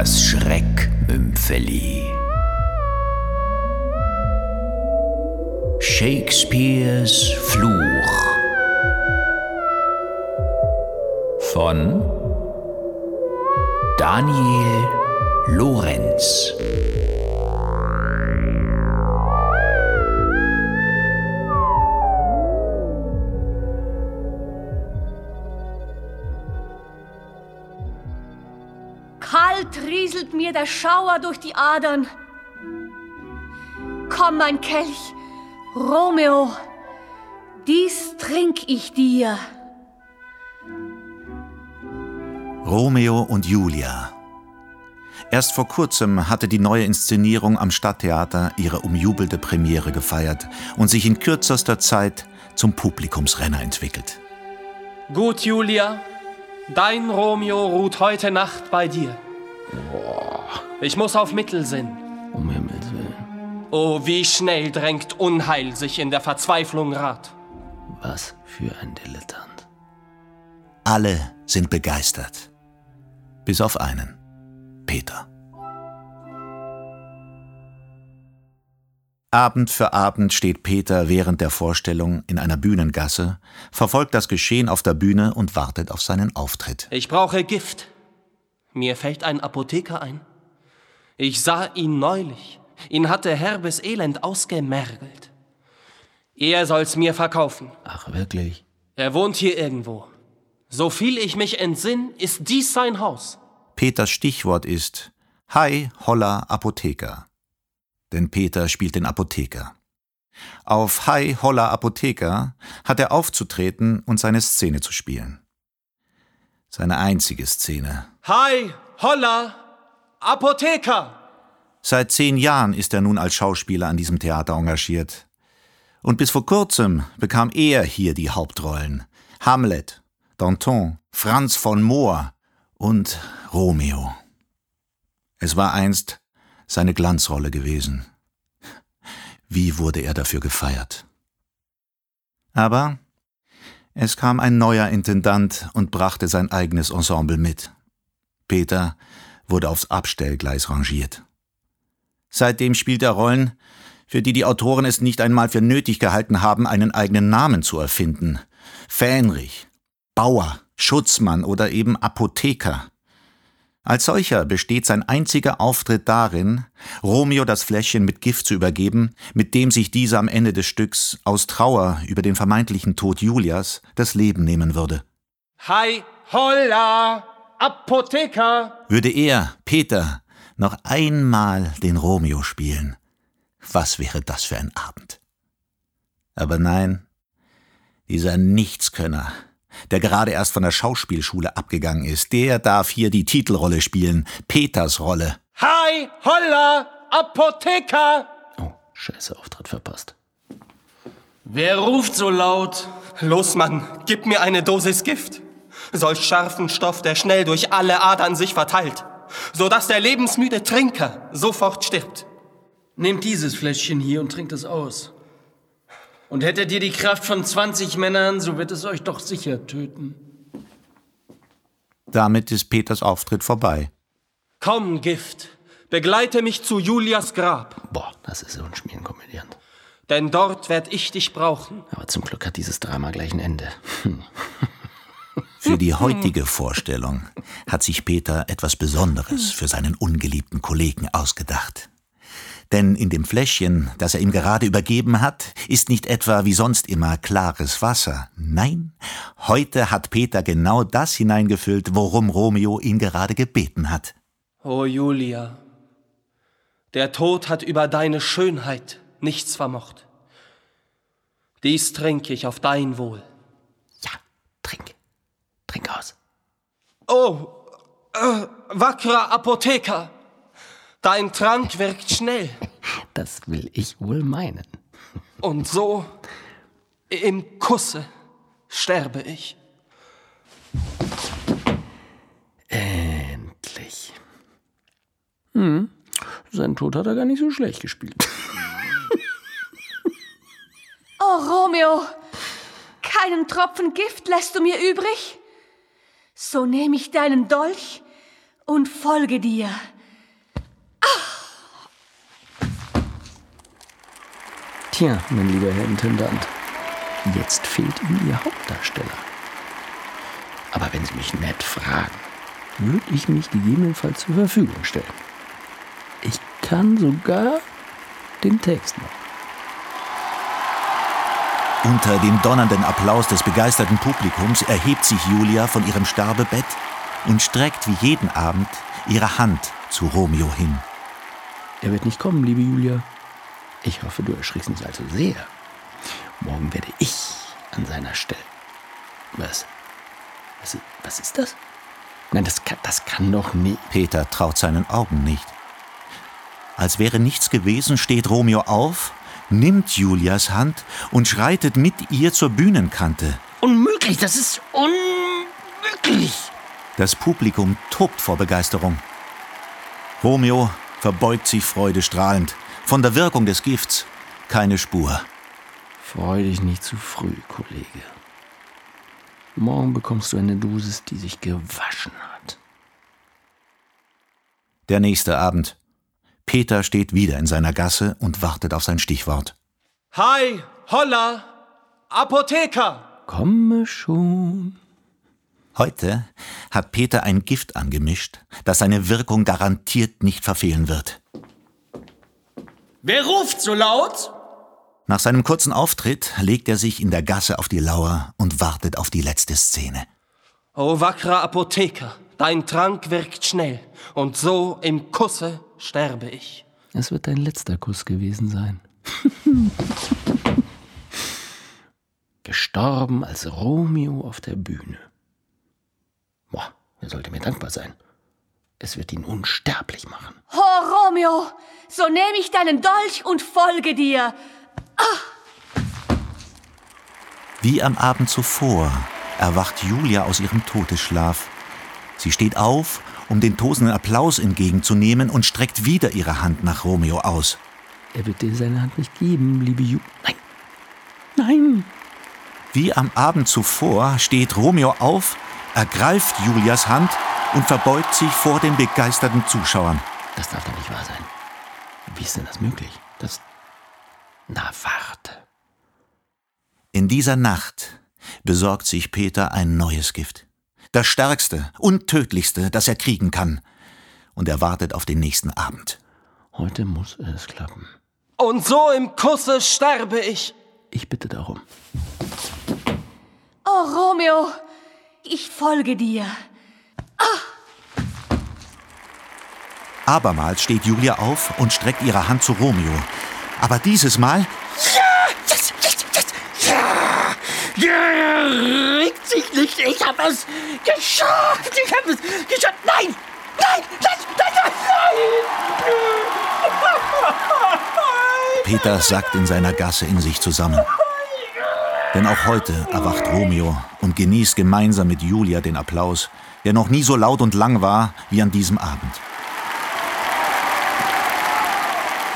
Das Schreckmümpfeli. Shakespeares Fluch von Daniel Lorenz. Mir der Schauer durch die Adern. Komm, mein Kelch, Romeo, dies trink ich dir. Romeo und Julia. Erst vor kurzem hatte die neue Inszenierung am Stadttheater ihre umjubelte Premiere gefeiert und sich in kürzester Zeit zum Publikumsrenner entwickelt. Gut, Julia. Dein Romeo ruht heute Nacht bei dir. Ich muss auf Mittelsinn. Um Himmels Willen. Oh, wie schnell drängt Unheil sich in der Verzweiflung rat. Was für ein Dilettant. Alle sind begeistert. Bis auf einen. Peter. Abend für Abend steht Peter während der Vorstellung in einer Bühnengasse, verfolgt das Geschehen auf der Bühne und wartet auf seinen Auftritt. Ich brauche Gift. Mir fällt ein Apotheker ein. Ich sah ihn neulich. Ihn hatte herbes Elend ausgemergelt. Er soll's mir verkaufen. Ach, wirklich? Er wohnt hier irgendwo. So viel ich mich entsinn, ist dies sein Haus. Peters Stichwort ist Hi, Holla, Apotheker. Denn Peter spielt den Apotheker. Auf Hi, Holla, Apotheker hat er aufzutreten und seine Szene zu spielen. Seine einzige Szene. Hi, holla, Apotheker! Seit zehn Jahren ist er nun als Schauspieler an diesem Theater engagiert. Und bis vor kurzem bekam er hier die Hauptrollen. Hamlet, Danton, Franz von Moor und Romeo. Es war einst seine Glanzrolle gewesen. Wie wurde er dafür gefeiert? Aber es kam ein neuer Intendant und brachte sein eigenes Ensemble mit. Peter wurde aufs Abstellgleis rangiert. Seitdem spielt er Rollen, für die die Autoren es nicht einmal für nötig gehalten haben, einen eigenen Namen zu erfinden. Fähnrich, Bauer, Schutzmann oder eben Apotheker. Als solcher besteht sein einziger Auftritt darin, Romeo das Fläschchen mit Gift zu übergeben, mit dem sich dieser am Ende des Stücks aus Trauer über den vermeintlichen Tod Julias das Leben nehmen würde. Hi, holla, Apotheker! Würde er, Peter, noch einmal den Romeo spielen, was wäre das für ein Abend? Aber nein, dieser Nichtskönner, der gerade erst von der Schauspielschule abgegangen ist, der darf hier die Titelrolle spielen, Peters Rolle. Hi, holla, Apotheker! Oh, scheiße, Auftritt verpasst. Wer ruft so laut? Los, Mann, gib mir eine Dosis Gift. Solch scharfen Stoff, der schnell durch alle Adern sich verteilt, so dass der lebensmüde Trinker sofort stirbt. Nehmt dieses Fläschchen hier und trinkt es aus. Und hättet ihr die Kraft von 20 Männern, so wird es euch doch sicher töten. Damit ist Peters Auftritt vorbei. Komm, Gift, begleite mich zu Julias Grab, Boah, das ist so ein Schmierenkomödiant. denn dort werd ich dich brauchen. Aber zum Glück hat dieses Drama gleich ein Ende. Hm. Für die heutige Vorstellung hat sich Peter etwas Besonderes für seinen ungeliebten Kollegen ausgedacht. Denn in dem Fläschchen, das er ihm gerade übergeben hat, ist nicht etwa wie sonst immer klares Wasser. Nein, heute hat Peter genau das hineingefüllt, worum Romeo ihn gerade gebeten hat. O Julia, der Tod hat über deine Schönheit nichts vermocht. Dies trinke ich auf dein Wohl. Ja, trink. Trink aus. Oh, äh, wackerer Apotheker, dein Trank wirkt schnell. Das will ich wohl meinen. Und so im Kusse sterbe ich. Endlich. Hm, sein Tod hat er gar nicht so schlecht gespielt. Oh, Romeo, keinen Tropfen Gift lässt du mir übrig? So nehme ich deinen Dolch und folge dir. Tja, mein lieber Herr Intendant, jetzt fehlt Ihnen Ihr Hauptdarsteller. Aber wenn Sie mich nett fragen, würde ich mich gegebenenfalls zur Verfügung stellen. Ich kann sogar den Text noch. Unter dem donnernden Applaus des begeisterten Publikums erhebt sich Julia von ihrem Sterbebett und streckt wie jeden Abend ihre Hand zu Romeo hin. Er wird nicht kommen, liebe Julia. Ich hoffe, du erschrickst nicht allzu sehr. Morgen werde ich an seiner Stelle. Was? Was, was ist das? Nein, das kann, das kann doch nicht. Peter traut seinen Augen nicht. Als wäre nichts gewesen, steht Romeo auf, nimmt Julias Hand und schreitet mit ihr zur Bühnenkante. Unmöglich, das ist unmöglich. Das Publikum tobt vor Begeisterung. Romeo verbeugt sich freudestrahlend. Von der Wirkung des Gifts keine Spur. Freu dich nicht zu früh, Kollege. Morgen bekommst du eine Dosis, die sich gewaschen hat. Der nächste Abend. Peter steht wieder in seiner Gasse und wartet auf sein Stichwort. Hi, holla, Apotheker! Komme schon. Heute hat Peter ein Gift angemischt, das seine Wirkung garantiert nicht verfehlen wird. Wer ruft so laut? Nach seinem kurzen Auftritt legt er sich in der Gasse auf die Lauer und wartet auf die letzte Szene. O wackerer Apotheker, dein Trank wirkt schnell, und so im Kusse sterbe ich. Es wird dein letzter Kuss gewesen sein. Gestorben als Romeo auf der Bühne. Boah, er sollte mir dankbar sein. Es wird ihn unsterblich machen. Oh, Romeo, so nehme ich deinen Dolch und folge dir. Wie am Abend zuvor erwacht Julia aus ihrem Todesschlaf. Sie steht auf, um den tosenden Applaus entgegenzunehmen und streckt wieder ihre Hand nach Romeo aus. Er wird dir seine Hand nicht geben, liebe Ju. Nein! Nein! Wie am Abend zuvor steht Romeo auf, ergreift Julias Hand und verbeugt sich vor den begeisterten Zuschauern. Das darf doch nicht wahr sein. Wie ist denn das möglich? Das. Na, warte. In dieser Nacht besorgt sich Peter ein neues Gift. Das stärkste und tödlichste, das er kriegen kann. Und er wartet auf den nächsten Abend. Heute muss es klappen. Und so im Kusse sterbe ich. Ich bitte darum. Oh, Romeo, ich folge dir. Abermals steht Julia auf und streckt ihre Hand zu Romeo. Aber dieses Mal Yes, yes, yes, ja! Ja, regt sich nicht. Ich habe es geschafft. Ich habe es geschafft. Nein! Nein! Nein! Nein! Nein! nein! Peter sackt in seiner Gasse in sich zusammen. Denn auch heute erwacht Romeo und genießt gemeinsam mit Julia den Applaus, der noch nie so laut und lang war wie an diesem Abend.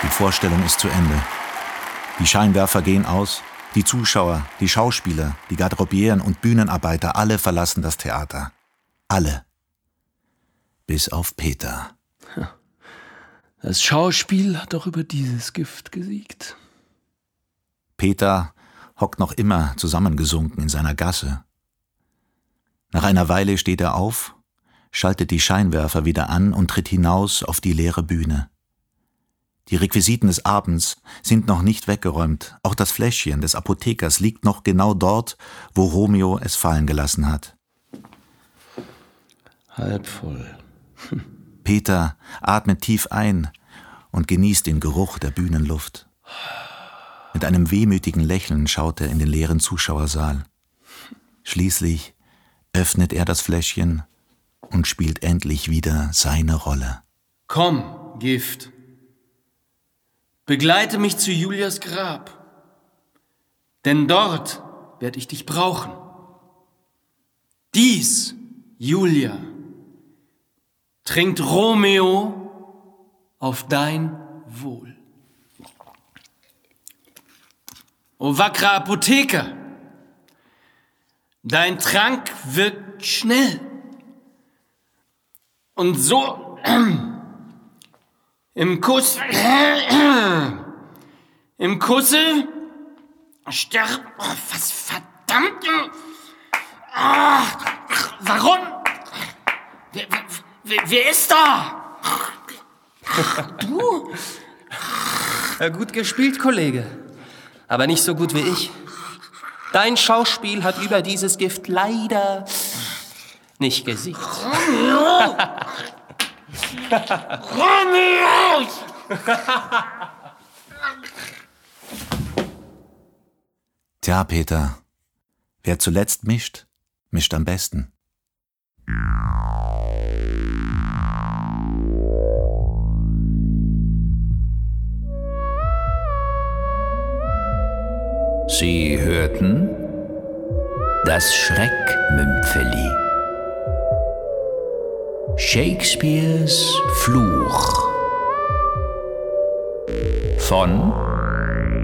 Die Vorstellung ist zu Ende. Die Scheinwerfer gehen aus, die Zuschauer, die Schauspieler, die Garderobieren und Bühnenarbeiter, alle verlassen das Theater. Alle. Bis auf Peter. Das Schauspiel hat doch über dieses Gift gesiegt. Peter hockt noch immer zusammengesunken in seiner Gasse. Nach einer Weile steht er auf, schaltet die Scheinwerfer wieder an und tritt hinaus auf die leere Bühne. Die Requisiten des Abends sind noch nicht weggeräumt, auch das Fläschchen des Apothekers liegt noch genau dort, wo Romeo es fallen gelassen hat. Halb voll. Peter atmet tief ein und genießt den Geruch der Bühnenluft. Mit einem wehmütigen Lächeln schaut er in den leeren Zuschauersaal. Schließlich öffnet er das Fläschchen und spielt endlich wieder seine Rolle. Komm, Gift. Begleite mich zu Julias Grab. Denn dort werde ich dich brauchen. Dies, Julia, trinkt Romeo auf dein Wohl. O wackerer Apotheker, dein Trank wirkt schnell. Und so im Kuss, im Kusse sterb, oh, was verdammt, Ah, warum? Wer, wer, wer ist da? Du? Ja, gut gespielt, Kollege. Aber nicht so gut wie ich. Dein Schauspiel hat über dieses Gift leider nicht gesiegt. Romeo! Tja, Peter, wer zuletzt mischt, mischt am besten. Sie hörten das Schreckmümpfeli. Shakespeares Fluch von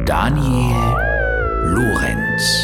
Daniel Lorenz.